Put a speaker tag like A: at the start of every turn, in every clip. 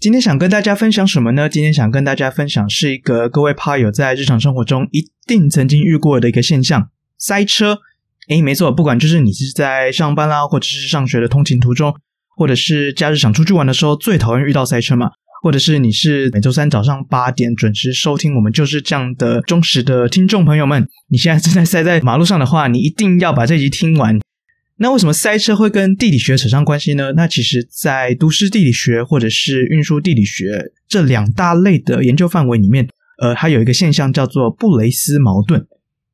A: 今天想跟大家分享什么呢？今天想跟大家分享是一个各位趴友在日常生活中一定曾经遇过的一个现象——塞车。诶，没错，不管就是你是在上班啦，或者是上学的通勤途中，或者是假日想出去玩的时候，最讨厌遇到塞车嘛。或者是你是每周三早上八点准时收听我们就是这样的忠实的听众朋友们，你现在正在塞在马路上的话，你一定要把这集听完。那为什么塞车会跟地理学扯上关系呢？那其实，在都市地理学或者是运输地理学这两大类的研究范围里面，呃，它有一个现象叫做布雷斯矛盾。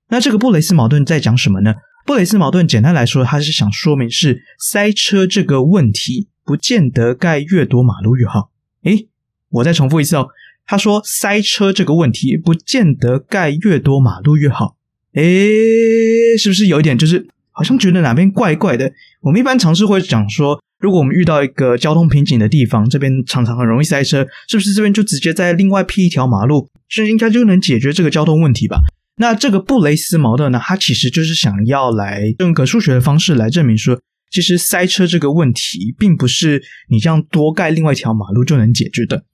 A: 那这个布雷斯矛盾在讲什么呢？布雷斯矛盾简单来说，它是想说明是塞车这个问题，不见得盖越多马路越好。诶，我再重复一次哦，他说塞车这个问题，不见得盖越多马路越好。诶，是不是有一点就是？好像觉得哪边怪怪的。我们一般尝试会讲说，如果我们遇到一个交通瓶颈的地方，这边常常很容易塞车，是不是这边就直接再另外辟一条马路，这应该就能解决这个交通问题吧？那这个布雷斯矛盾呢，它其实就是想要来用个数学的方式来证明说，其实塞车这个问题，并不是你这样多盖另外一条马路就能解决的。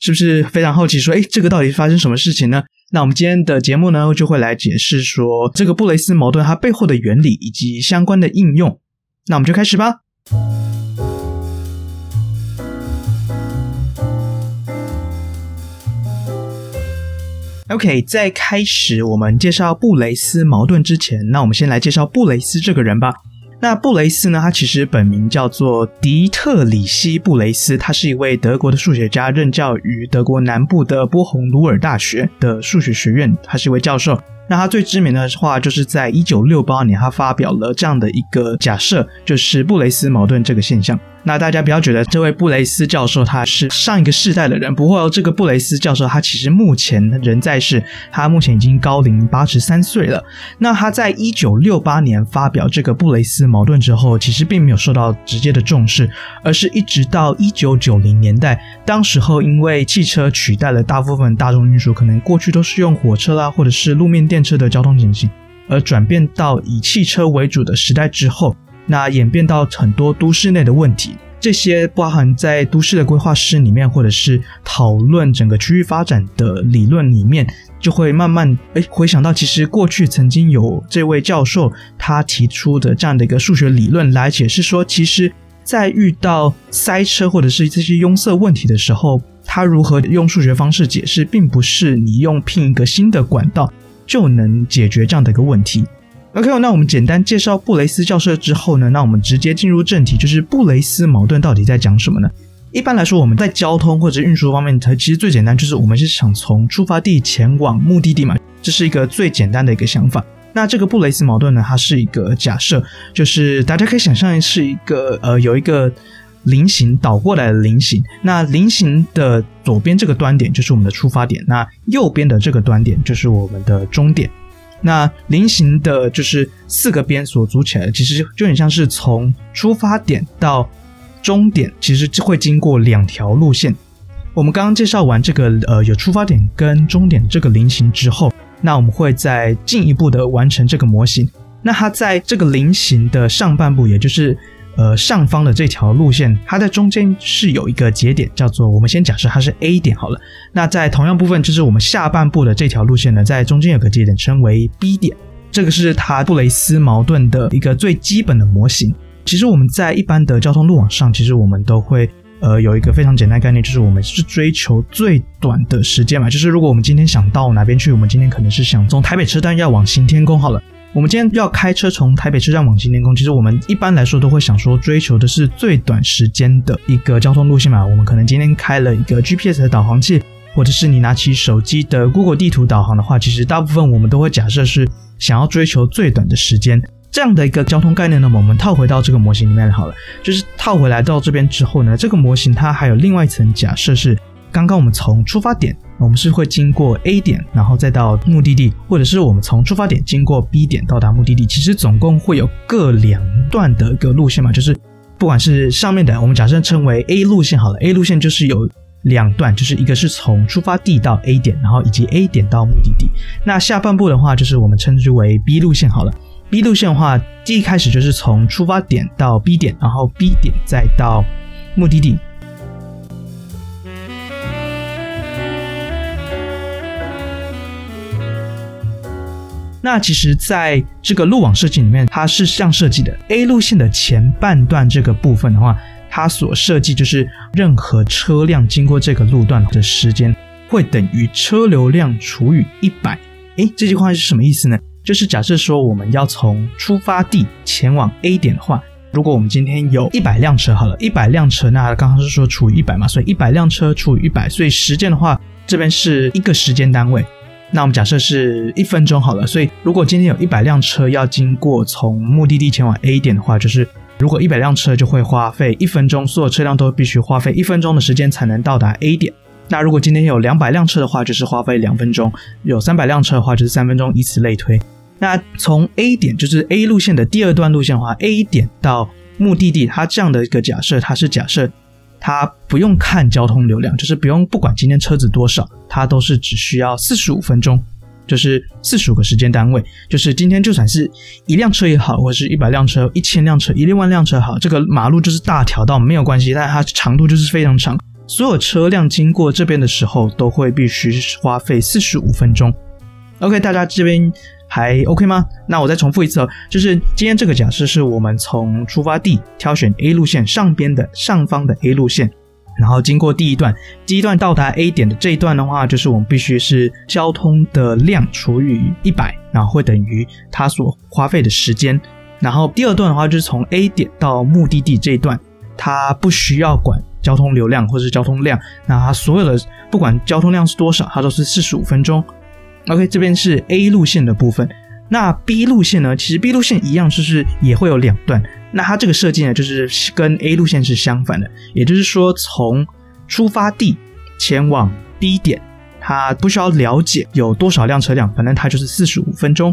A: 是不是非常好奇说，诶，这个到底发生什么事情呢？那我们今天的节目呢，就会来解释说这个布雷斯矛盾它背后的原理以及相关的应用。那我们就开始吧。OK，在开始我们介绍布雷斯矛盾之前，那我们先来介绍布雷斯这个人吧。那布雷斯呢？他其实本名叫做迪特里希·布雷斯，他是一位德国的数学家，任教于德国南部的波鸿鲁尔大学的数学学院，他是一位教授。那他最知名的话，就是在一九六八年，他发表了这样的一个假设，就是布雷斯矛盾这个现象。那大家不要觉得这位布雷斯教授他是上一个世代的人，不过这个布雷斯教授他其实目前仍在世，他目前已经高龄八十三岁了。那他在一九六八年发表这个布雷斯矛盾之后，其实并没有受到直接的重视，而是一直到一九九零年代，当时候因为汽车取代了大部分大众运输，可能过去都是用火车啦，或者是路面电车的交通情形，而转变到以汽车为主的时代之后。那演变到很多都市内的问题，这些包含在都市的规划师里面，或者是讨论整个区域发展的理论里面，就会慢慢诶回想到，其实过去曾经有这位教授他提出的这样的一个数学理论来解释说，其实，在遇到塞车或者是这些拥塞问题的时候，他如何用数学方式解释，并不是你用拼一个新的管道就能解决这样的一个问题。OK，那我们简单介绍布雷斯教授之后呢，那我们直接进入正题，就是布雷斯矛盾到底在讲什么呢？一般来说，我们在交通或者运输方面，它其实最简单就是我们是想从出发地前往目的地嘛，这是一个最简单的一个想法。那这个布雷斯矛盾呢，它是一个假设，就是大家可以想象是一个呃有一个菱形倒过来的菱形，那菱形的左边这个端点就是我们的出发点，那右边的这个端点就是我们的终点。那菱形的就是四个边所组起来的，其实就很像是从出发点到终点，其实会经过两条路线。我们刚刚介绍完这个呃有出发点跟终点这个菱形之后，那我们会再进一步的完成这个模型。那它在这个菱形的上半部，也就是。呃，上方的这条路线，它在中间是有一个节点，叫做我们先假设它是 A 点好了。那在同样部分，就是我们下半部的这条路线呢，在中间有个节点，称为 B 点。这个是它布雷斯矛盾的一个最基本的模型。其实我们在一般的交通路网上，其实我们都会呃有一个非常简单概念，就是我们是追求最短的时间嘛。就是如果我们今天想到哪边去，我们今天可能是想从台北车站要往行天宫好了。我们今天要开车从台北车站往新天宫，其实我们一般来说都会想说追求的是最短时间的一个交通路线嘛。我们可能今天开了一个 GPS 的导航器，或者是你拿起手机的 Google 地图导航的话，其实大部分我们都会假设是想要追求最短的时间这样的一个交通概念。呢我们套回到这个模型里面好了，就是套回来到这边之后呢，这个模型它还有另外一层假设是刚刚我们从出发点，我们是会经过 A 点，然后再到目的地，或者是我们从出发点经过 B 点到达目的地，其实总共会有各两段的一个路线嘛，就是不管是上面的，我们假设称为 A 路线好了，A 路线就是有两段，就是一个是从出发地到 A 点，然后以及 A 点到目的地。那下半部的话，就是我们称之为 B 路线好了，B 路线的话，第一开始就是从出发点到 B 点，然后 B 点再到目的地。那其实，在这个路网设计里面，它是这样设计的：A 路线的前半段这个部分的话，它所设计就是任何车辆经过这个路段的时间会等于车流量除以一百。诶，这句话是什么意思呢？就是假设说我们要从出发地前往 A 点的话，如果我们今天有一百辆车，好了，一百辆车，那刚刚是说除以一百嘛，所以一百辆车除以一百，所以时间的话，这边是一个时间单位。那我们假设是一分钟好了，所以如果今天有一百辆车要经过从目的地前往 A 点的话，就是如果一百辆车就会花费一分钟，所有车辆都必须花费一分钟的时间才能到达 A 点。那如果今天有两百辆车的话，就是花费两分钟；有三百辆车的话，就是三分钟，以此类推。那从 A 点就是 A 路线的第二段路线的话，A 点到目的地，它这样的一个假设，它是假设。它不用看交通流量，就是不用不管今天车子多少，它都是只需要四十五分钟，就是四十五个时间单位。就是今天就算是一辆车也好，或者是一百辆车、一千辆车、一万辆车好，这个马路就是大条道没有关系，但它长度就是非常长，所有车辆经过这边的时候都会必须花费四十五分钟。OK，大家这边。还 OK 吗？那我再重复一次哦，就是今天这个假设是我们从出发地挑选 A 路线上边的上方的 A 路线，然后经过第一段，第一段到达 A 点的这一段的话，就是我们必须是交通的量除以一百，然后会等于它所花费的时间。然后第二段的话，就是从 A 点到目的地这一段，它不需要管交通流量或是交通量，那它所有的不管交通量是多少，它都是四十五分钟。OK，这边是 A 路线的部分。那 B 路线呢？其实 B 路线一样，就是也会有两段。那它这个设计呢，就是跟 A 路线是相反的。也就是说，从出发地前往 B 点，它不需要了解有多少辆车辆，反正它就是四十五分钟。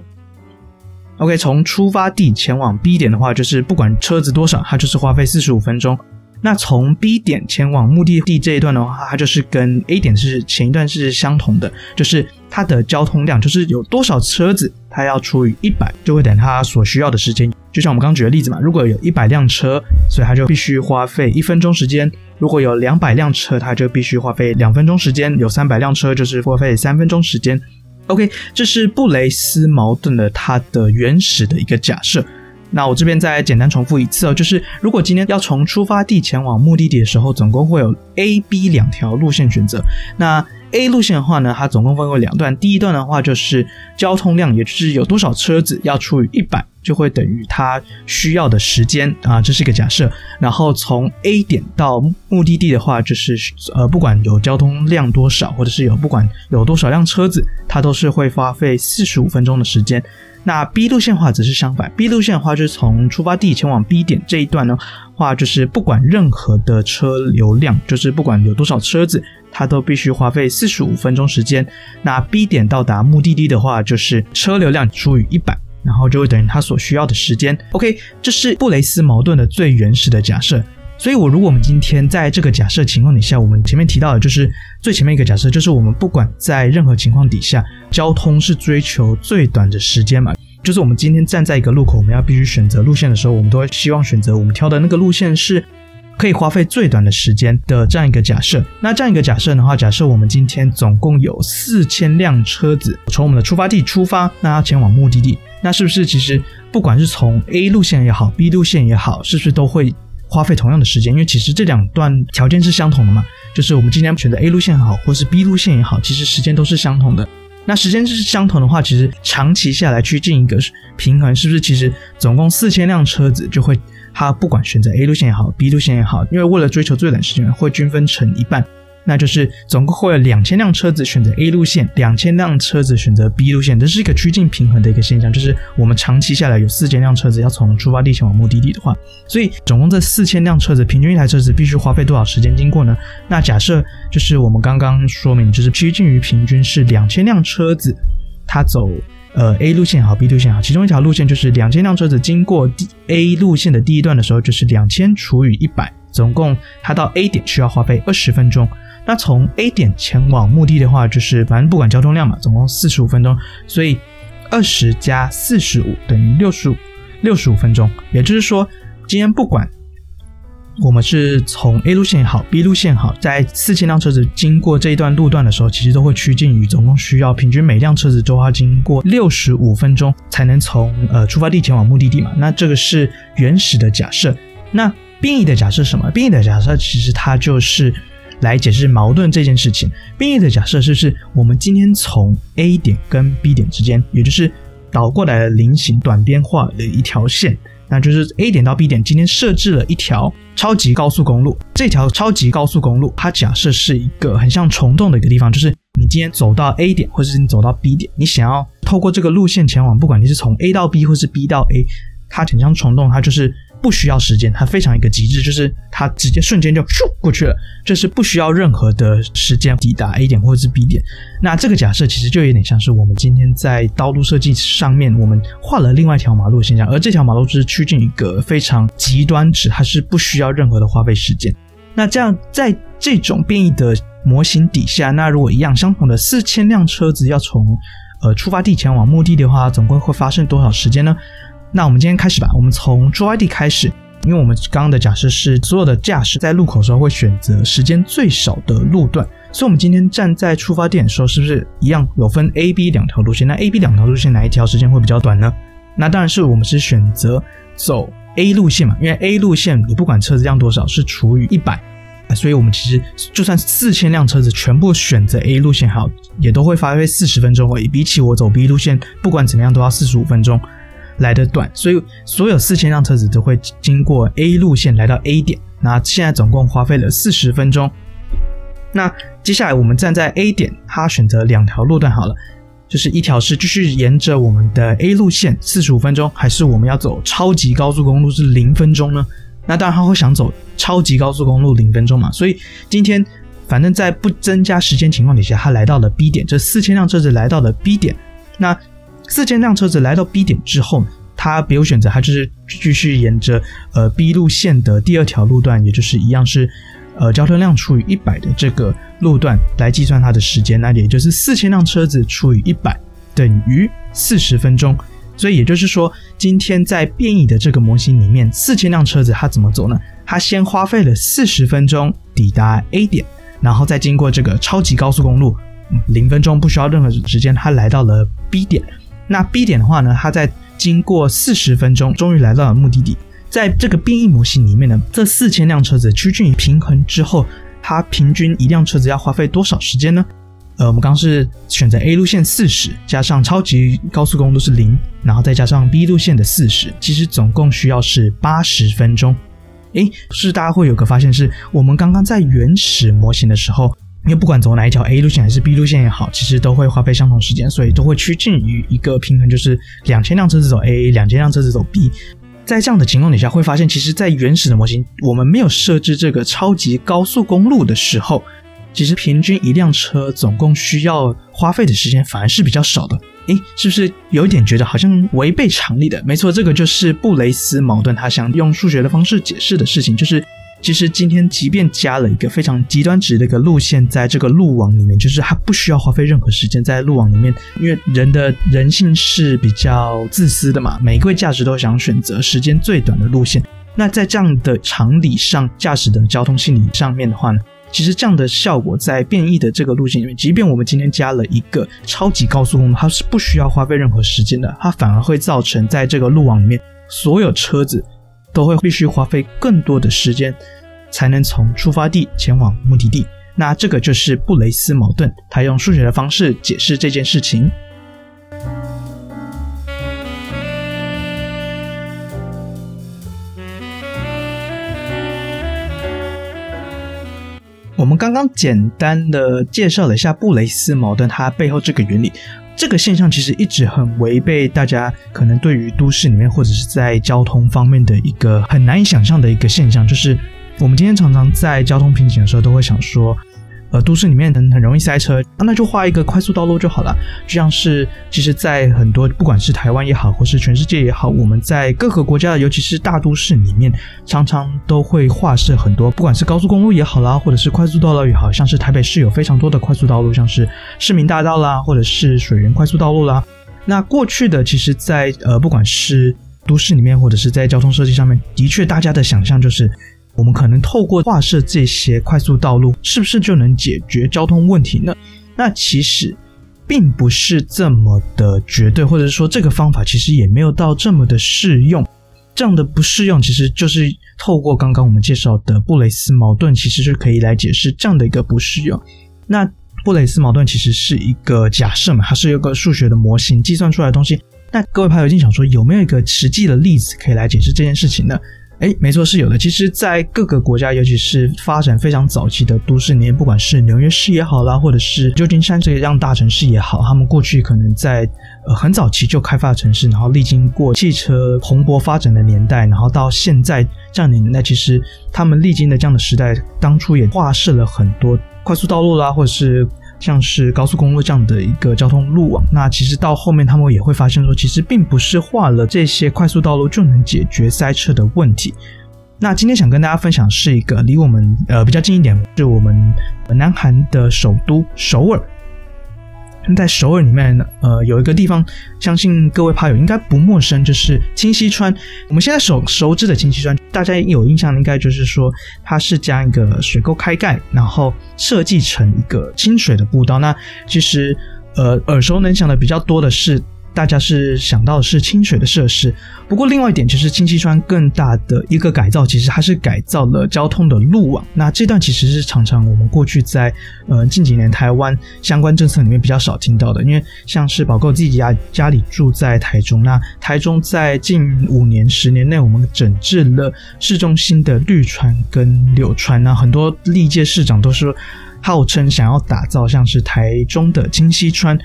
A: OK，从出发地前往 B 点的话，就是不管车子多少，它就是花费四十五分钟。那从 B 点前往目的地这一段的话，它就是跟 A 点是前一段是相同的，就是它的交通量，就是有多少车子，它要除以一百，就会等它所需要的时间。就像我们刚举的例子嘛，如果有一百辆车，所以它就必须花费一分钟时间；如果有两百辆车，它就必须花费两分钟时间；有三百辆车，就是花费三分钟时间。OK，这是布雷斯矛盾的它的原始的一个假设。那我这边再简单重复一次哦，就是如果今天要从出发地前往目的地的时候，总共会有 A、B 两条路线选择。那 A 路线的话呢，它总共分为两段，第一段的话就是交通量，也就是有多少车子要除以一百，就会等于它需要的时间啊，这是一个假设。然后从 A 点到目的地的话，就是呃，不管有交通量多少，或者是有不管有多少辆车子，它都是会花费四十五分钟的时间。那 B 路线话则是相反，B 路线的话就是从出发地前往 B 点这一段呢，话就是不管任何的车流量，就是不管有多少车子，它都必须花费四十五分钟时间。那 B 点到达目的地的话，就是车流量除以一百，然后就会等于它所需要的时间。OK，这是布雷斯矛盾的最原始的假设。所以，我如果我们今天在这个假设情况底下，我们前面提到的就是最前面一个假设，就是我们不管在任何情况底下，交通是追求最短的时间嘛。就是我们今天站在一个路口，我们要必须选择路线的时候，我们都会希望选择我们挑的那个路线是可以花费最短的时间的这样一个假设。那这样一个假设的话，假设我们今天总共有四千辆车子从我们的出发地出发，那要前往目的地，那是不是其实不管是从 A 路线也好，B 路线也好，是不是都会花费同样的时间，因为其实这两段条件是相同的嘛，就是我们今天选择 A 路线也好，或是 B 路线也好，其实时间都是相同的。那时间是相同的话，其实长期下来去进一个平衡，是不是？其实总共四千辆车子就会，它不管选择 A 路线也好，B 路线也好，因为为了追求最短时间，会均分成一半。那就是总共会有两千辆车子选择 A 路线，两千辆车子选择 B 路线，这是一个趋近平衡的一个现象。就是我们长期下来有四千辆车子要从出发地前往目的地的话，所以总共这四千辆车子，平均一台车子必须花费多少时间经过呢？那假设就是我们刚刚说明，就是趋近于平均是两千辆车子，它走呃 A 路线好，B 路线好，其中一条路线就是两千辆车子经过第 A 路线的第一段的时候，就是两千除以一百，总共它到 A 点需要花费二十分钟。那从 A 点前往目的的话，就是反正不管交通量嘛，总共四十五分钟，所以二十加四十五等于六十五，六十五分钟。也就是说，今天不管我们是从 A 路线也好，B 路线好，在四千辆车子经过这一段路段的时候，其实都会趋近于总共需要平均每辆车子都要经过六十五分钟才能从呃出发地前往目的地嘛。那这个是原始的假设。那变异的假设什么？变异的假设其实它就是。来解释矛盾这件事情。变异的假设就是，我们今天从 A 点跟 B 点之间，也就是倒过来的菱形短边画了一条线，那就是 A 点到 B 点，今天设置了一条超级高速公路。这条超级高速公路，它假设是一个很像虫洞的一个地方，就是你今天走到 A 点，或者是你走到 B 点，你想要透过这个路线前往，不管你是从 A 到 B，或是 B 到 A，它很像虫洞，它就是。不需要时间，它非常一个极致，就是它直接瞬间就咻过去了，就是不需要任何的时间抵达 A 点或者是 B 点。那这个假设其实就有点像是我们今天在道路设计上面，我们画了另外一条马路的现象，而这条马路是趋近一个非常极端值，它是不需要任何的花费时间。那这样在这种变异的模型底下，那如果一样相同的四千辆车子要从呃出发地前往目的地的话，总共会发生多少时间呢？那我们今天开始吧。我们从出发地开始，因为我们刚刚的假设是所有的驾驶在路口时候会选择时间最少的路段，所以我们今天站在出发点的时候，是不是一样有分 A、B 两条路线？那 A、B 两条路线哪一条时间会比较短呢？那当然是我们是选择走 A 路线嘛，因为 A 路线你不管车子量多少是除以一百，所以我们其实就算四千辆车子全部选择 A 路线，好，也都会花费四十分钟而已。比起我走 B 路线，不管怎么样都要四十五分钟。来的短，所以所有四千辆车子都会经过 A 路线来到 A 点。那现在总共花费了四十分钟。那接下来我们站在 A 点，他选择两条路段好了，就是一条是继续沿着我们的 A 路线四十五分钟，还是我们要走超级高速公路是零分钟呢？那当然他会想走超级高速公路零分钟嘛。所以今天反正在不增加时间情况底下，他来到了 B 点，这四千辆车子来到了 B 点。那四千辆车子来到 B 点之后，它别无选择，它就是继续沿着呃 B 路线的第二条路段，也就是一样是呃交通量除以一百的这个路段来计算它的时间，那也就是四千辆车子除以一百等于四十分钟。所以也就是说，今天在变异的这个模型里面，四千辆车子它怎么走呢？它先花费了四十分钟抵达 A 点，然后再经过这个超级高速公路，零分钟不需要任何时间，它来到了 B 点。那 B 点的话呢，它在经过四十分钟，终于来到了目的地。在这个变异模型里面呢，这四千辆车子趋近于平衡之后，它平均一辆车子要花费多少时间呢？呃，我们刚是选择 A 路线四十，加上超级高速公路是零，然后再加上 B 路线的四十，其实总共需要是八十分钟。诶，是大家会有个发现是，我们刚刚在原始模型的时候。因为不管走哪一条 A 路线还是 B 路线也好，其实都会花费相同时间，所以都会趋近于一个平衡，就是两千辆车子走 A，两千辆车子走 B。在这样的情况底下，会发现其实，在原始的模型，我们没有设置这个超级高速公路的时候，其实平均一辆车总共需要花费的时间反而是比较少的。诶，是不是有一点觉得好像违背常理的？没错，这个就是布雷斯矛盾，他想用数学的方式解释的事情，就是。其实今天，即便加了一个非常极端值的一个路线，在这个路网里面，就是它不需要花费任何时间在路网里面，因为人的人性是比较自私的嘛，每一位驾驶都想选择时间最短的路线。那在这样的常理上，驾驶的交通心理上面的话呢，其实这样的效果在变异的这个路线里面，即便我们今天加了一个超级高速公路，它是不需要花费任何时间的，它反而会造成在这个路网里面所有车子。都会必须花费更多的时间，才能从出发地前往目的地。那这个就是布雷斯矛盾，他用数学的方式解释这件事情。我们刚刚简单的介绍了一下布雷斯矛盾，它背后这个原理。这个现象其实一直很违背大家可能对于都市里面或者是在交通方面的一个很难以想象的一个现象，就是我们今天常常在交通瓶颈的时候都会想说。呃，都市里面很很容易塞车，那就画一个快速道路就好了。就像是，其实，在很多不管是台湾也好，或是全世界也好，我们在各个国家，尤其是大都市里面，常常都会画设很多，不管是高速公路也好啦，或者是快速道路也好，像是台北市有非常多的快速道路，像是市民大道啦，或者是水源快速道路啦。那过去的，其实，在呃，不管是都市里面，或者是在交通设计上面，的确，大家的想象就是。我们可能透过划设这些快速道路，是不是就能解决交通问题呢？那其实并不是这么的绝对，或者说这个方法其实也没有到这么的适用。这样的不适用，其实就是透过刚刚我们介绍的布雷斯矛盾，其实就可以来解释这样的一个不适用。那布雷斯矛盾其实是一个假设嘛，它是有个数学的模型计算出来的东西。那各位朋友一定想说，有没有一个实际的例子可以来解释这件事情呢？哎，没错，是有的。其实，在各个国家，尤其是发展非常早期的都市里面，不管是纽约市也好啦，或者是旧金山这样大城市也好，他们过去可能在呃很早期就开发城市，然后历经过汽车蓬勃发展的年代，然后到现在这样的年代，其实他们历经的这样的时代，当初也划设了很多快速道路啦，或者是。像是高速公路这样的一个交通路网，那其实到后面他们也会发现说，其实并不是画了这些快速道路就能解决塞车的问题。那今天想跟大家分享是一个离我们呃比较近一点，是我们南韩的首都首尔。在首尔里面，呃，有一个地方，相信各位趴友应该不陌生，就是清溪川。我们现在熟熟知的清溪川，大家有印象，应该就是说，它是将一个水沟开盖，然后设计成一个清水的步道。那其实，呃，耳熟能详的比较多的是。大家是想到的是清水的设施，不过另外一点就是清溪川更大的一个改造，其实它是改造了交通的路网。那这段其实是常常我们过去在呃近几年台湾相关政策里面比较少听到的，因为像是宝哥自己家家里住在台中，那台中在近五年十年内，我们整治了市中心的绿川跟柳川，那很多历届市长都是号称想要打造像是台中的清溪川。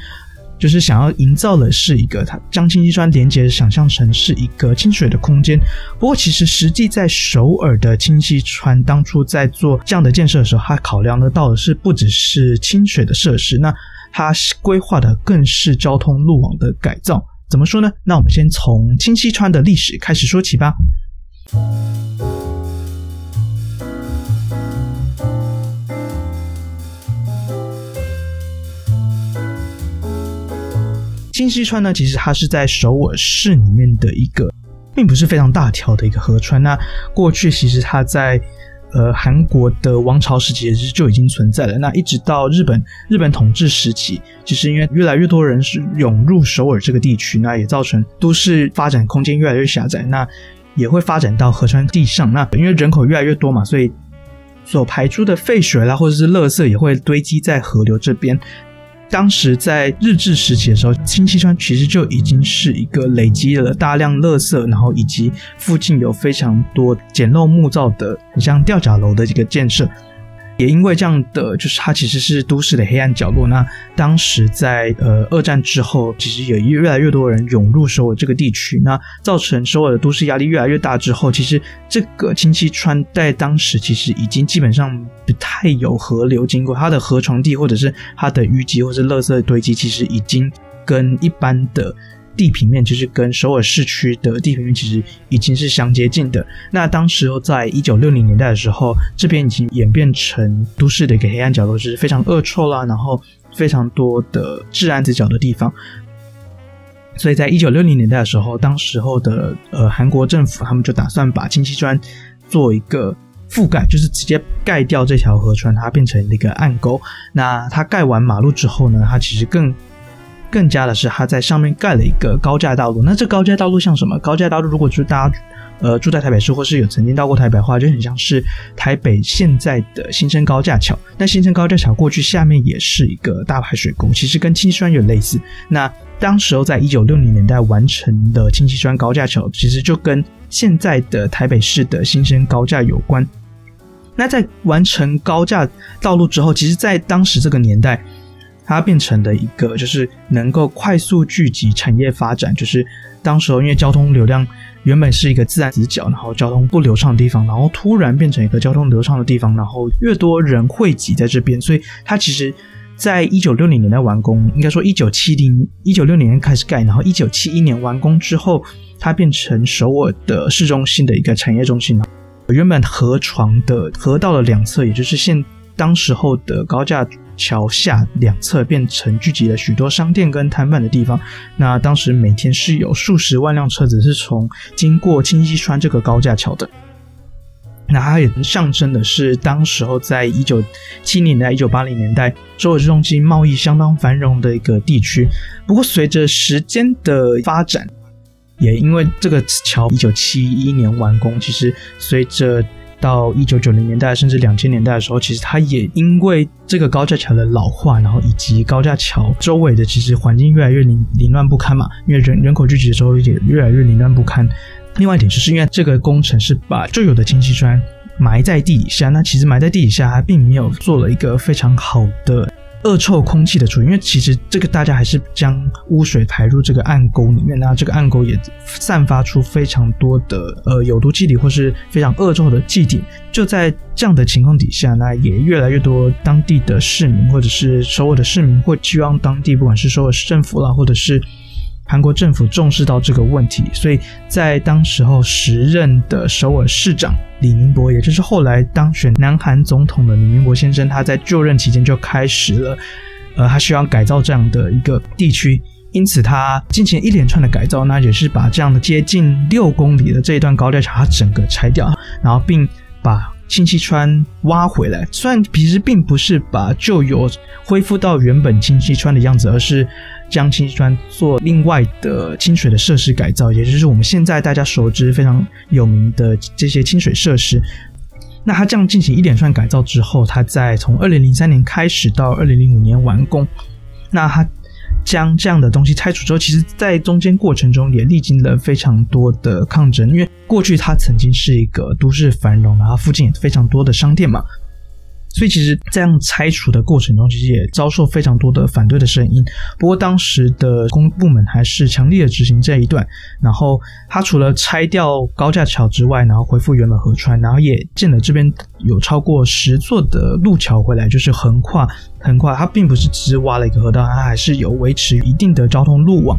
A: 就是想要营造的是一个，它将清溪川连接想象成是一个清水的空间。不过，其实实际在首尔的清溪川当初在做这样的建设的时候，它考量的到的是不只是清水的设施，那它规划的更是交通路网的改造。怎么说呢？那我们先从清溪川的历史开始说起吧。清溪川呢，其实它是在首尔市里面的一个，并不是非常大条的一个河川。那过去其实它在呃韩国的王朝时期其实就已经存在了。那一直到日本日本统治时期，其实因为越来越多人是涌入首尔这个地区，那也造成都市发展空间越来越狭窄，那也会发展到河川地上。那因为人口越来越多嘛，所以所排出的废水啦，或者是垃圾也会堆积在河流这边。当时在日治时期的时候，清溪川其实就已经是一个累积了大量垃圾，然后以及附近有非常多简陋木造的，很像吊脚楼的这个建设。也因为这样的，就是它其实是都市的黑暗角落。那当时在呃二战之后，其实有越来越多人涌入首尔这个地区，那造成首尔的都市压力越来越大之后，其实这个清溪川在当时其实已经基本上不太有河流经过，它的河床地或者是它的淤积或者是垃圾堆积，其实已经跟一般的。地平面其实跟首尔市区的地平面其实已经是相接近的。那当时候在一九六零年代的时候，这边已经演变成都市的一个黑暗角落，就是非常恶臭啦，然后非常多的治安死角的地方。所以在一九六零年代的时候，当时候的呃韩国政府他们就打算把清溪川做一个覆盖，就是直接盖掉这条河川，它变成一个暗沟。那它盖完马路之后呢，它其实更更加的是，它在上面盖了一个高架道路。那这高架道路像什么？高架道路如果就是大家呃住在台北市，或是有曾经到过台北的话，就很像是台北现在的新生高架桥。那新生高架桥过去下面也是一个大排水沟，其实跟清溪川有类似。那当时候在一九六零年代完成的清溪川高架桥，其实就跟现在的台北市的新生高架有关。那在完成高架道路之后，其实，在当时这个年代，它变成了一个就是能够快速聚集产业发展，就是当时候因为交通流量原本是一个自然死角，然后交通不流畅的地方，然后突然变成一个交通流畅的地方，然后越多人汇集在这边，所以它其实在一九六零年代完工，应该说一九七零一九六零年开始盖，然后一九七一年完工之后，它变成首尔的市中心的一个产业中心了。原本河床的河道的两侧，也就是现当时候的高架桥下两侧，变成聚集了许多商店跟摊贩的地方。那当时每天是有数十万辆车子是从经过清溪川这个高架桥的。那它也象征的是当时候在一九七零年代、一九八零年代，首尔市中心贸易相当繁荣的一个地区。不过随着时间的发展，也因为这个桥一九七一年完工，其实随着到一九九零年代甚至两千年代的时候，其实它也因为这个高架桥的老化，然后以及高架桥周围的其实环境越来越凌凌乱不堪嘛，因为人人口聚集的时候也越来越凌乱不堪。另外一点就是因为这个工程是把旧有的清溪砖埋在地底下，那其实埋在地底下它并没有做了一个非常好的。恶臭空气的处理，因为其实这个大家还是将污水排入这个暗沟里面，那这个暗沟也散发出非常多的呃有毒气体或是非常恶臭的气体。就在这样的情况底下，那也越来越多当地的市民或者是首尔的市民会希望当地不管是首尔市政府啦，或者是。韩国政府重视到这个问题，所以在当时候时任的首尔市长李明博，也就是后来当选南韩总统的李明博先生，他在就任期间就开始了，呃，他希望改造这样的一个地区，因此他进行一连串的改造，那也是把这样的接近六公里的这一段高架桥，它整个拆掉，然后并把清溪川挖回来。虽然其实并不是把旧有恢复到原本清溪川的样子，而是。将清溪川做另外的清水的设施改造，也就是我们现在大家熟知非常有名的这些清水设施。那它这样进行一连串改造之后，它在从二零零三年开始到二零零五年完工。那它将这样的东西拆除之后，其实在中间过程中也历经了非常多的抗争，因为过去它曾经是一个都市繁荣，然后附近也非常多的商店嘛。所以，其实这样拆除的过程中，其实也遭受非常多的反对的声音。不过，当时的公部门还是强力的执行这一段。然后，他除了拆掉高架桥之外，然后恢复原本河川，然后也建了这边有超过十座的路桥回来，就是横跨横跨。它并不是只是挖了一个河道，它还是有维持一定的交通路网。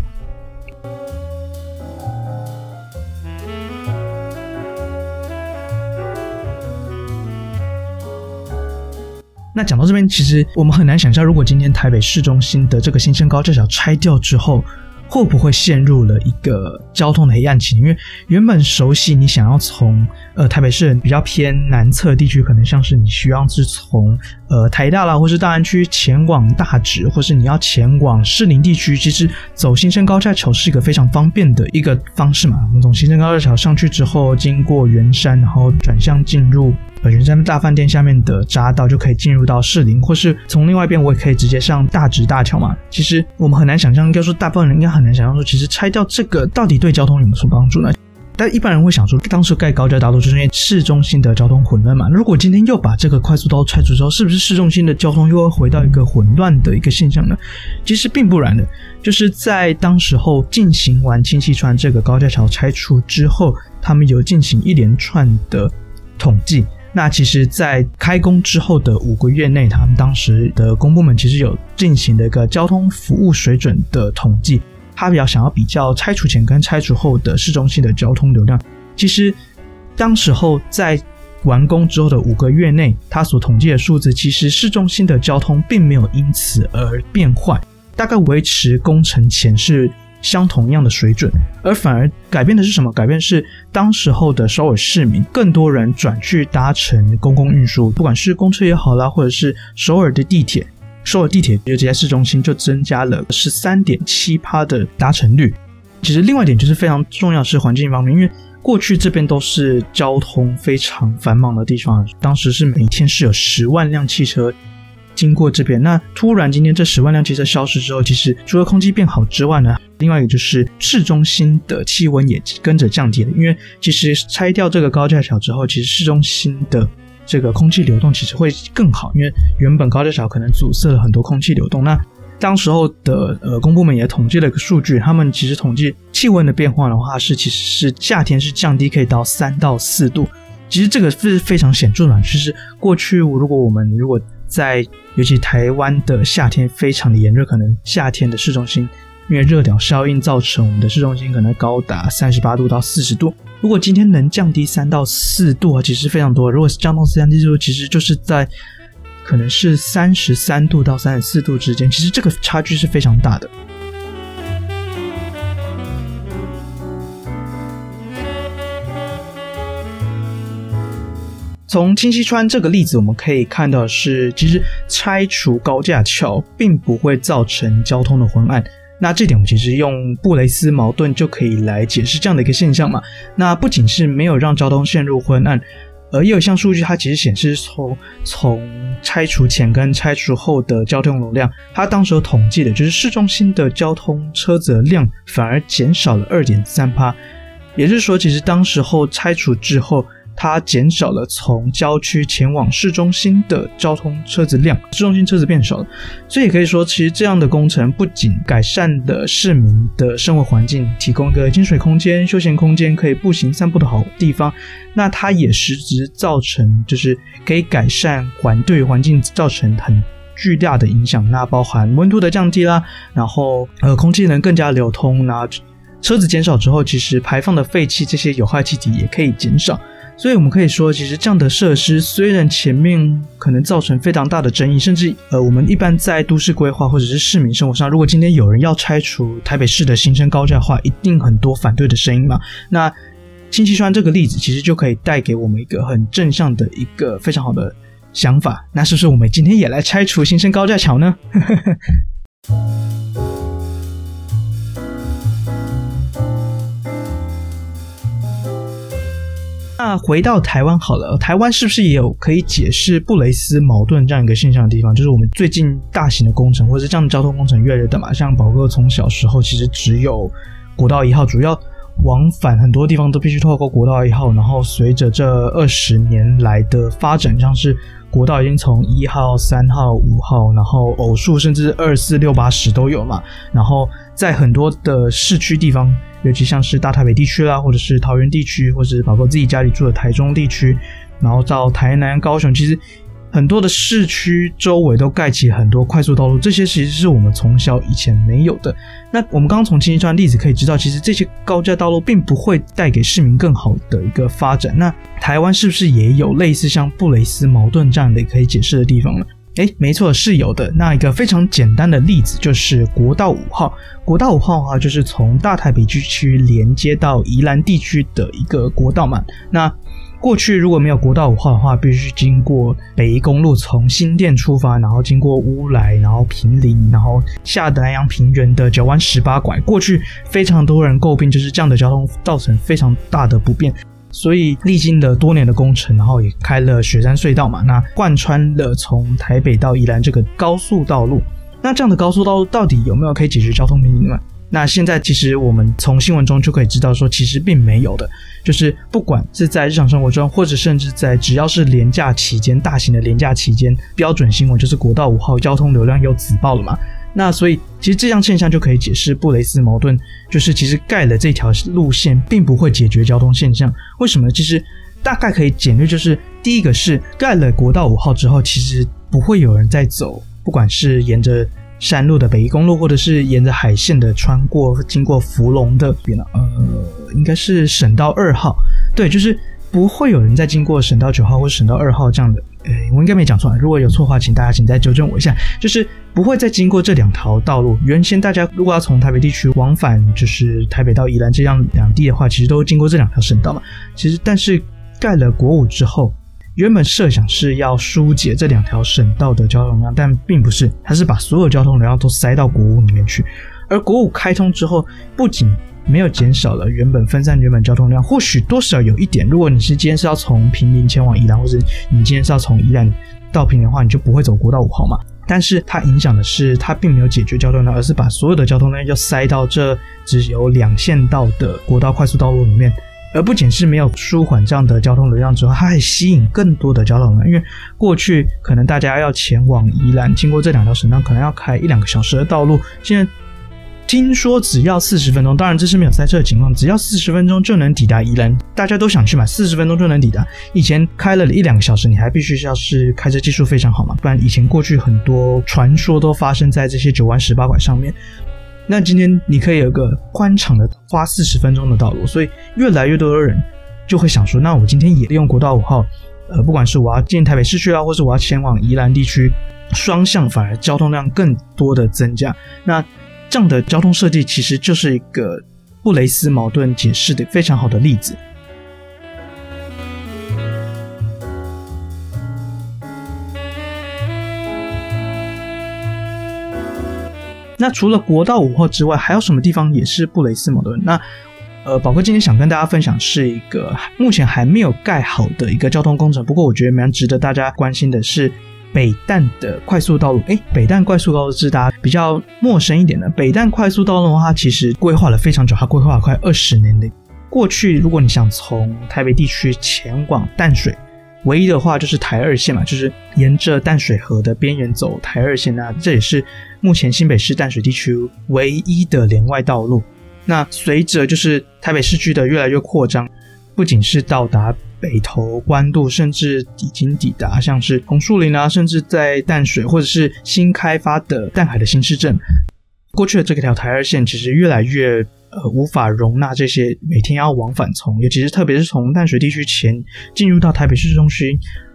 A: 那讲到这边，其实我们很难想象，如果今天台北市中心的这个新生高架桥拆掉之后，会不会陷入了一个交通的黑暗期？因为原本熟悉你想要从呃台北市比较偏南侧地区，可能像是你需要是从呃台大啦，或是大安区前往大直，或是你要前往士林地区，其实走新生高架桥是一个非常方便的一个方式嘛。我们从新生高架桥上去之后，经过圆山，然后转向进入。呃，圆山大饭店下面的匝道就可以进入到士林，或是从另外一边我也可以直接上大直大桥嘛。其实我们很难想象，应该说大部分人应该很难想象说，其实拆掉这个到底对交通有没有什么帮助呢？但一般人会想说，当时盖高架道路就是因为市中心的交通混乱嘛。如果今天又把这个快速道拆除之后，是不是市中心的交通又会回到一个混乱的一个现象呢？其实并不然的，就是在当时候进行完清溪川这个高架桥拆除之后，他们有进行一连串的统计。那其实，在开工之后的五个月内，他们当时的公部门其实有进行了一个交通服务水准的统计，他比较想要比较拆除前跟拆除后的市中心的交通流量。其实，当时候在完工之后的五个月内，他所统计的数字，其实市中心的交通并没有因此而变坏，大概维持工程前是。相同样的水准，而反而改变的是什么？改变是当时候的首尔市民，更多人转去搭乘公共运输，不管是公车也好啦，或者是首尔的地铁。首尔地铁尤其在市中心就增加了十三点七趴的搭乘率。其实另外一点就是非常重要是环境方面，因为过去这边都是交通非常繁忙的地方，当时是每天是有十万辆汽车。经过这边，那突然今天这十万辆汽车消失之后，其实除了空气变好之外呢，另外一个就是市中心的气温也跟着降低了。因为其实拆掉这个高架桥之后，其实市中心的这个空气流动其实会更好，因为原本高架桥可能阻塞了很多空气流动。那当时候的呃公部门也统计了一个数据，他们其实统计气温的变化的话是，其实是夏天是降低可以到三到四度。其实这个是非常显著的，就是过去如果我们如果在尤其台湾的夏天非常的炎热，可能夏天的市中心因为热岛效应造成我们的市中心可能高达三十八度到四十度。如果今天能降低三到四度啊，其实非常多。如果是降到三到四度，其实就是在可能是三十三度到三十四度之间，其实这个差距是非常大的。从清溪川这个例子，我们可以看到是，其实拆除高架桥并不会造成交通的昏暗。那这点我们其实用布雷斯矛盾就可以来解释这样的一个现象嘛。那不仅是没有让交通陷入昏暗，而有一项数据，它其实显示从从拆除前跟拆除后的交通流量，它当时统计的就是市中心的交通车子量反而减少了二点三趴，也就是说，其实当时候拆除之后。它减少了从郊区前往市中心的交通车子量，市中心车子变少了，所以也可以说，其实这样的工程不仅改善了市民的生活环境，提供一个亲水空间、休闲空间，可以步行散步的好地方，那它也实质造成就是可以改善环对环境造成很巨大的影响，那包含温度的降低啦，然后呃空气能更加流通，那车子减少之后，其实排放的废气这些有害气体也可以减少。所以，我们可以说，其实这样的设施虽然前面可能造成非常大的争议，甚至呃，我们一般在都市规划或者是市民生活上，如果今天有人要拆除台北市的新生高架的话，一定很多反对的声音嘛。那清溪川这个例子，其实就可以带给我们一个很正向的一个非常好的想法。那是不是我们今天也来拆除新生高架桥呢？那回到台湾好了，台湾是不是也有可以解释布雷斯矛盾这样一个现象的地方？就是我们最近大型的工程或者是这样的交通工程越来越大嘛，像宝哥从小时候其实只有国道一号，主要往返很多地方都必须透过国道一号，然后随着这二十年来的发展，像是国道已经从一号、三号、五号，然后偶数甚至二四六八十都有嘛，然后在很多的市区地方。尤其像是大台北地区啦，或者是桃园地区，或者是包括自己家里住的台中地区，然后到台南、高雄，其实很多的市区周围都盖起很多快速道路，这些其实是我们从小以前没有的。那我们刚从清溪川例子可以知道，其实这些高架道路并不会带给市民更好的一个发展。那台湾是不是也有类似像布雷斯矛盾这样的可以解释的地方呢？哎，没错，是有的。那一个非常简单的例子就是国道五号。国道五号的话，就是从大台北地区连接到宜兰地区的一个国道嘛。那过去如果没有国道五号的话，必须经过北宜公路，从新店出发，然后经过乌来，然后平林，然后下南阳平原的九弯十八拐。过去非常多人诟病，就是这样的交通造成非常大的不便。所以历经了多年的工程，然后也开了雪山隧道嘛，那贯穿了从台北到宜兰这个高速道路。那这样的高速道路到底有没有可以解决交通瓶颈呢？那现在其实我们从新闻中就可以知道说，其实并没有的。就是不管是在日常生活中，或者甚至在只要是连假期间，大型的连假期间，标准新闻就是国道五号交通流量又紫爆了嘛。那所以，其实这样现象就可以解释布雷斯矛盾，就是其实盖了这条路线，并不会解决交通现象。为什么？其实大概可以简略，就是第一个是盖了国道五号之后，其实不会有人再走，不管是沿着山路的北宜公路，或者是沿着海线的穿过经过福隆的边，呃，应该是省道二号，对，就是。不会有人再经过省道九号或省道二号这样的，诶，我应该没讲错。如果有错的话，请大家请再纠正我一下。就是不会再经过这两条道路。原先大家如果要从台北地区往返，就是台北到宜兰这样两地的话，其实都经过这两条省道嘛。其实，但是盖了国五之后，原本设想是要疏解这两条省道的交通量，但并不是，它是把所有交通流量都塞到国五里面去。而国五开通之后，不仅没有减少了原本分散原本交通量，或许多少有一点。如果你是今天是要从平林前往宜兰，或者你今天是要从宜兰到平林的话，你就不会走国道五号嘛。但是它影响的是，它并没有解决交通量，而是把所有的交通量要塞到这只有两线道的国道快速道路里面。而不仅是没有舒缓这样的交通流量之后，它还吸引更多的交通量。因为过去可能大家要前往宜兰，经过这两条省道，可能要开一两个小时的道路，现在听说只要四十分钟，当然这是没有塞车的情况，只要四十分钟就能抵达宜兰。大家都想去嘛，四十分钟就能抵达。以前开了一两个小时，你还必须要是开车技术非常好嘛，不然以前过去很多传说都发生在这些九弯十八拐上面。那今天你可以有个宽敞的花四十分钟的道路，所以越来越多的人就会想说，那我今天也利用国道五号，呃，不管是我要进台北市区啊，或是我要前往宜兰地区，双向反而交通量更多的增加。那这样的交通设计其实就是一个布雷斯矛盾解释的非常好的例子。那除了国道五号之外，还有什么地方也是布雷斯矛盾？那呃，宝哥今天想跟大家分享是一个目前还没有盖好的一个交通工程，不过我觉得蛮值得大家关心的是北淡的快速道路。诶，北淡快速道路是大家比较陌生一点的。北淡快速道路的话，其实规划了非常久，它规划了快二十年的。过去，如果你想从台北地区前往淡水，唯一的话就是台二线嘛，就是沿着淡水河的边缘走台二线，那这也是目前新北市淡水地区唯一的连外道路。那随着就是台北市区的越来越扩张，不仅是到达北投、关渡，甚至已经抵达像是红树林啊，甚至在淡水或者是新开发的淡海的新市镇，过去的这条台二线其实越来越。呃，无法容纳这些每天要往返从，尤其是特别是从淡水地区前进入到台北市中心，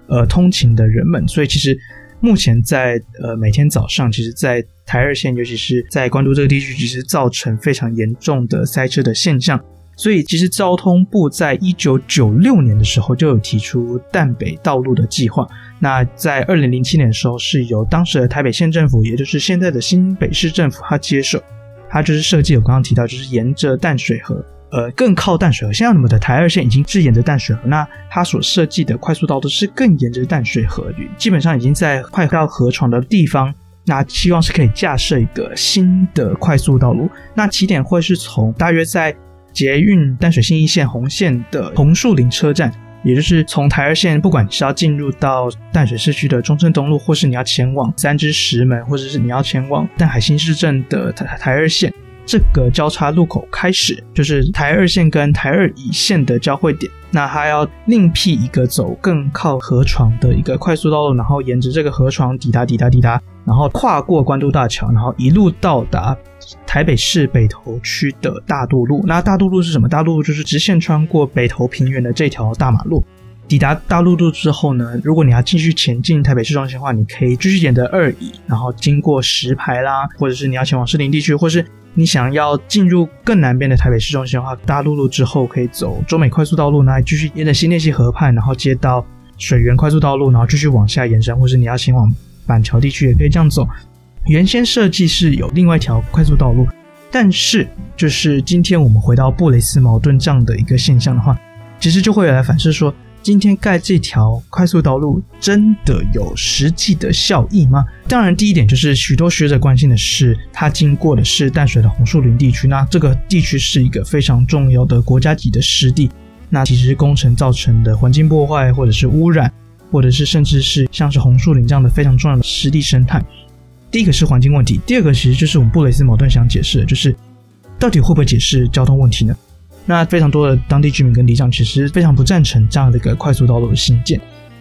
A: 呃，通勤的人们。所以其实目前在呃每天早上，其实，在台二线，尤其是在关渡这个地区，其实造成非常严重的塞车的现象。所以其实交通部在一九九六年的时候就有提出淡北道路的计划。那在二零零七年的时候，是由当时的台北县政府，也就是现在的新北市政府，他接手。它就是设计，我刚刚提到，就是沿着淡水河，呃，更靠淡水河。现在我们的台二线已经是沿着淡水河，那它所设计的快速道路是更沿着淡水河，基本上已经在快到河床的地方。那希望是可以架设一个新的快速道路。那起点会是从大约在捷运淡水新一线红线的红树林车站。也就是从台二线，不管是要进入到淡水市区的中正东路，或是你要前往三芝石门，或者是你要前往淡海新市镇的台台二线这个交叉路口开始，就是台二线跟台二乙线的交汇点。那它要另辟一个走更靠河床的一个快速道路，然后沿着这个河床抵达抵达抵达，然后跨过关渡大桥，然后一路到达。台北市北投区的大渡路，那大渡路是什么？大渡路就是直线穿过北投平原的这条大马路。抵达大度路之后呢，如果你要继续前进台北市中心的话，你可以继续沿着二乙，然后经过石牌啦，或者是你要前往士林地区，或是你想要进入更南边的台北市中心的话，大度路之后可以走中美快速道路，那继续沿着新店溪河畔，然后接到水源快速道路，然后继续往下延伸，或是你要前往板桥地区也可以这样走。原先设计是有另外一条快速道路，但是就是今天我们回到布雷斯矛盾这样的一个现象的话，其实就会来反思说，今天盖这条快速道路真的有实际的效益吗？当然，第一点就是许多学者关心的是，它经过的是淡水的红树林地区，那这个地区是一个非常重要的国家级的湿地，那其实工程造成的环境破坏，或者是污染，或者是甚至是像是红树林这样的非常重要的湿地生态。第一个是环境问题，第二个其实就是我们布雷斯矛盾想解释的，就是到底会不会解释交通问题呢？那非常多的当地居民跟里长其实非常不赞成这样的一个快速道路的兴建。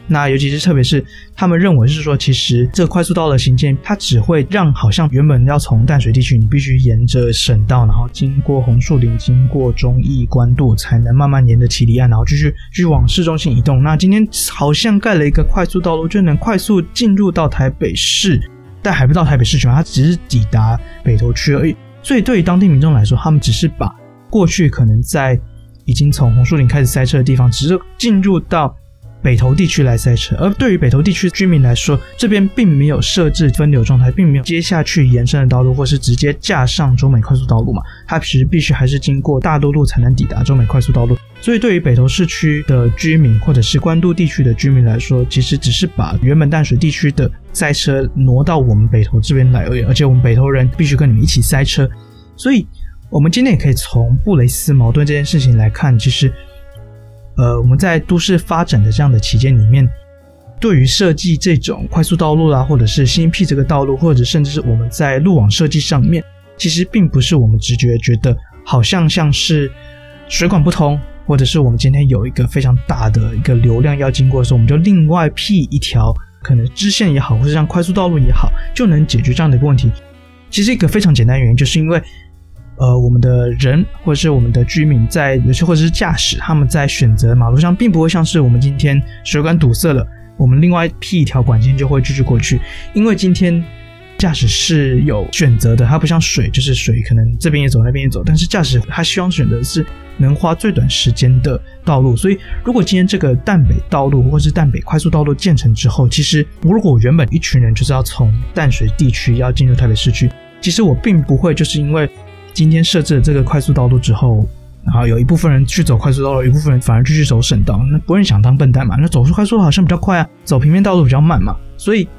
A: 那尤其是特别是他们认为是说，其实这快速道路的兴建，它只会让好像原本要从淡水地区，你必须沿着省道，然后经过红树林，经过中义关渡，才能慢慢沿着唭哩岸，然后继续继续往市中心移动。那今天好像盖了一个快速道路，就能快速进入到台北市。但还不到台北市区，它只是抵达北投区而已。所以对于当地民众来说，他们只是把过去可能在已经从红树林开始塞车的地方，只是进入到。北投地区来塞车，而对于北投地区居民来说，这边并没有设置分流状态，并没有接下去延伸的道路，或是直接架上中美快速道路嘛。它其实必须还是经过大都路才能抵达中美快速道路。所以对于北投市区的居民，或者是关渡地区的居民来说，其实只是把原本淡水地区的塞车挪到我们北投这边来而已。而且我们北投人必须跟你们一起塞车。所以，我们今天也可以从布雷斯矛盾这件事情来看，其实。呃，我们在都市发展的这样的期间里面，对于设计这种快速道路啦，或者是新辟这个道路，或者甚至是我们在路网设计上面，其实并不是我们直觉觉得好像像是水管不通，或者是我们今天有一个非常大的一个流量要经过的时候，我们就另外辟一条可能支线也好，或者像快速道路也好，就能解决这样的一个问题。其实一个非常简单原因，就是因为。呃，我们的人或者是我们的居民在，有些或者是驾驶，他们在选择马路上，并不会像是我们今天水管堵塞了，我们另外辟一条管线就会继续过去。因为今天驾驶是有选择的，它不像水，就是水可能这边也走，那边也走。但是驾驶他希望选择是能花最短时间的道路。所以，如果今天这个淡北道路或是淡北快速道路建成之后，其实如果原本一群人就是要从淡水地区要进入台北市区，其实我并不会就是因为。今天设置了这个快速道路之后，然后有一部分人去走快速道路，一部分人反而继续走省道，那不会想当笨蛋嘛？那走出快速好像比较快啊，走平面道路比较慢嘛。所以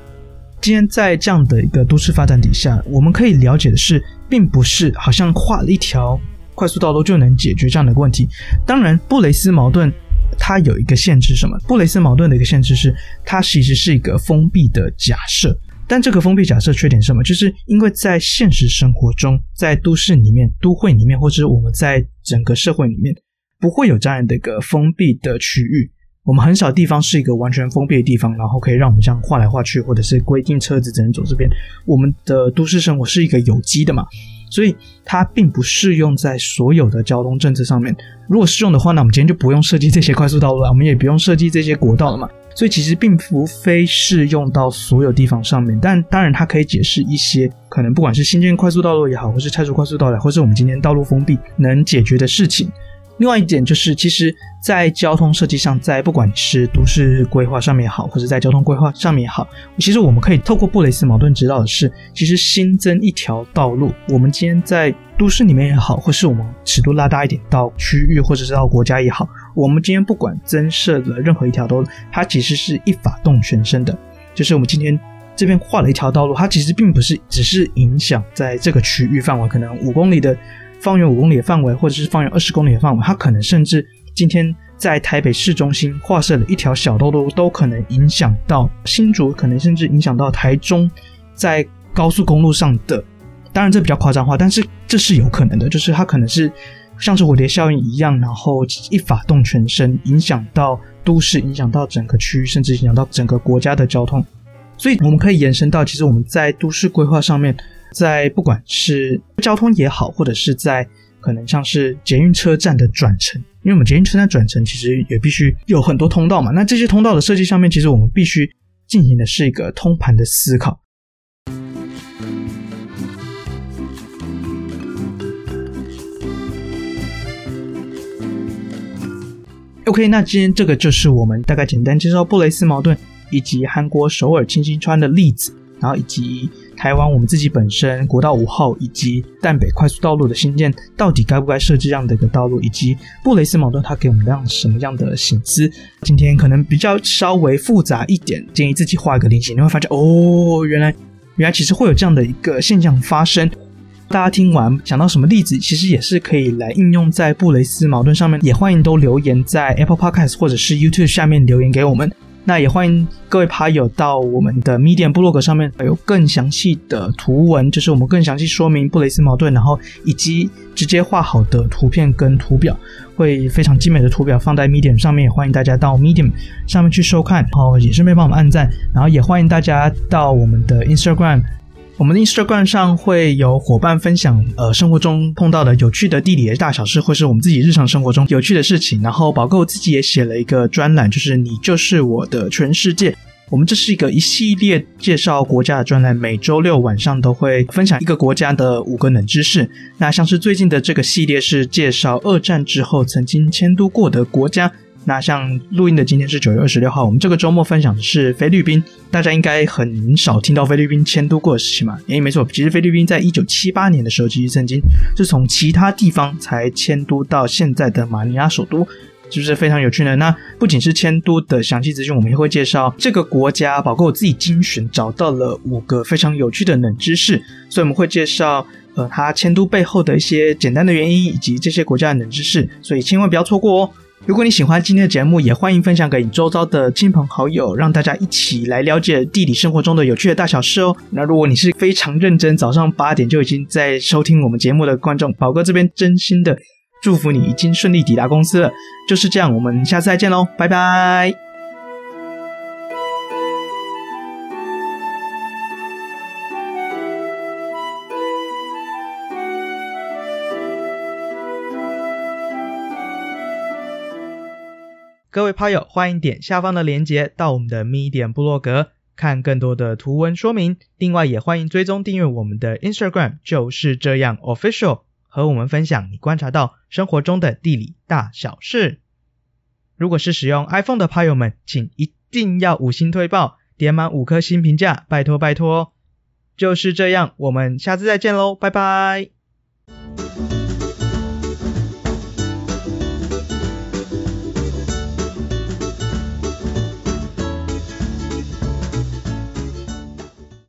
A: 今天在这样的一个都市发展底下，我们可以了解的是，并不是好像画了一条快速道路就能解决这样的问题。当然，布雷斯矛盾它有一个限制，什么？布雷斯矛盾的一个限制是，它其实是一个封闭的假设。但这个封闭假设缺点是什么？就是因为在现实生活中，在都市里面、都会里面，或者是我们在整个社会里面，不会有这样的一个封闭的区域。我们很少地方是一个完全封闭的地方，然后可以让我们这样画来画去，或者是规定车子只能走这边。我们的都市生活是一个有机的嘛，所以它并不适用在所有的交通政策上面。如果适用的话，那我们今天就不用设计这些快速道路了，我们也不用设计这些国道了嘛。所以其实并不非适用到所有地方上面，但当然它可以解释一些可能不管是新建快速道路也好，或是拆除快速道路，或是我们今天道路封闭能解决的事情。另外一点就是，其实，在交通设计上，在不管是都市规划上面也好，或者在交通规划上面也好，其实我们可以透过布雷斯矛盾知道的是，其实新增一条道路，我们今天在都市里面也好，或是我们尺度拉大一点到区域或者是到国家也好。我们今天不管增设了任何一条道路，它其实是一法动全身的。就是我们今天这边画了一条道路，它其实并不是只是影响在这个区域范围，可能五公里的方圆五公里的范围，或者是方圆二十公里的范围，它可能甚至今天在台北市中心画设了一条小道路，都可能影响到新竹，可能甚至影响到台中，在高速公路上的。当然这比较夸张化，但是这是有可能的，就是它可能是。像是蝴蝶效应一样，然后一发动全身，影响到都市，影响到整个区域，甚至影响到整个国家的交通。所以我们可以延伸到，其实我们在都市规划上面，在不管是交通也好，或者是在可能像是捷运车站的转乘，因为我们捷运车站转乘其实也必须有很多通道嘛。那这些通道的设计上面，其实我们必须进行的是一个通盘的思考。OK，那今天这个就是我们大概简单介绍布雷斯矛盾，以及韩国首尔清溪川的例子，然后以及台湾我们自己本身国道五号以及淡北快速道路的新建，到底该不该设置这样的一个道路，以及布雷斯矛盾它给我们样什么样的省思？今天可能比较稍微复杂一点，建议自己画一个菱形，你会发现哦，原来原来其实会有这样的一个现象发生。大家听完想到什么例子，其实也是可以来应用在布雷斯矛盾上面。也欢迎都留言在 Apple Podcast 或者是 YouTube 下面留言给我们。那也欢迎各位爬友到我们的 Medium 部落格上面有更详细的图文，就是我们更详细说明布雷斯矛盾，然后以及直接画好的图片跟图表，会非常精美的图表放在 Medium 上面。也欢迎大家到 Medium 上面去收看，然后也顺便帮我们按赞，然后也欢迎大家到我们的 Instagram。我们的 Instagram 上会有伙伴分享，呃，生活中碰到的有趣的地理的大小事，或是我们自己日常生活中有趣的事情。然后宝哥自己也写了一个专栏，就是“你就是我的全世界”。我们这是一个一系列介绍国家的专栏，每周六晚上都会分享一个国家的五个冷知识。那像是最近的这个系列是介绍二战之后曾经迁都过的国家。那像录音的今天是九月二十六号，我们这个周末分享的是菲律宾，大家应该很少听到菲律宾迁都过的事情嘛？诶，没错，其实菲律宾在一九七八年的时候，其实曾经是从其他地方才迁都到现在的马尼拉首都，是不是非常有趣呢？那不仅是迁都的详细资讯，我们也会介绍这个国家，包括我自己精选找到了五个非常有趣的冷知识，所以我们会介绍呃它迁都背后的一些简单的原因，以及这些国家的冷知识，所以千万不要错过哦。如果你喜欢今天的节目，也欢迎分享给你周遭的亲朋好友，让大家一起来了解地理生活中的有趣的大小事哦。那如果你是非常认真，早上八点就已经在收听我们节目的观众，宝哥这边真心的祝福你已经顺利抵达公司了。就是这样，我们下次再见喽，拜拜。各位炮友，欢迎点下方的链接到我们的 Medium 部落格看更多的图文说明。另外，也欢迎追踪订阅我们的 Instagram，就是这样 Official，和我们分享你观察到生活中的地理大小事。如果是使用 iPhone 的炮友们，请一定要五星推爆，点满五颗星评价，拜托拜托。就是这样，我们下次再见喽，拜拜。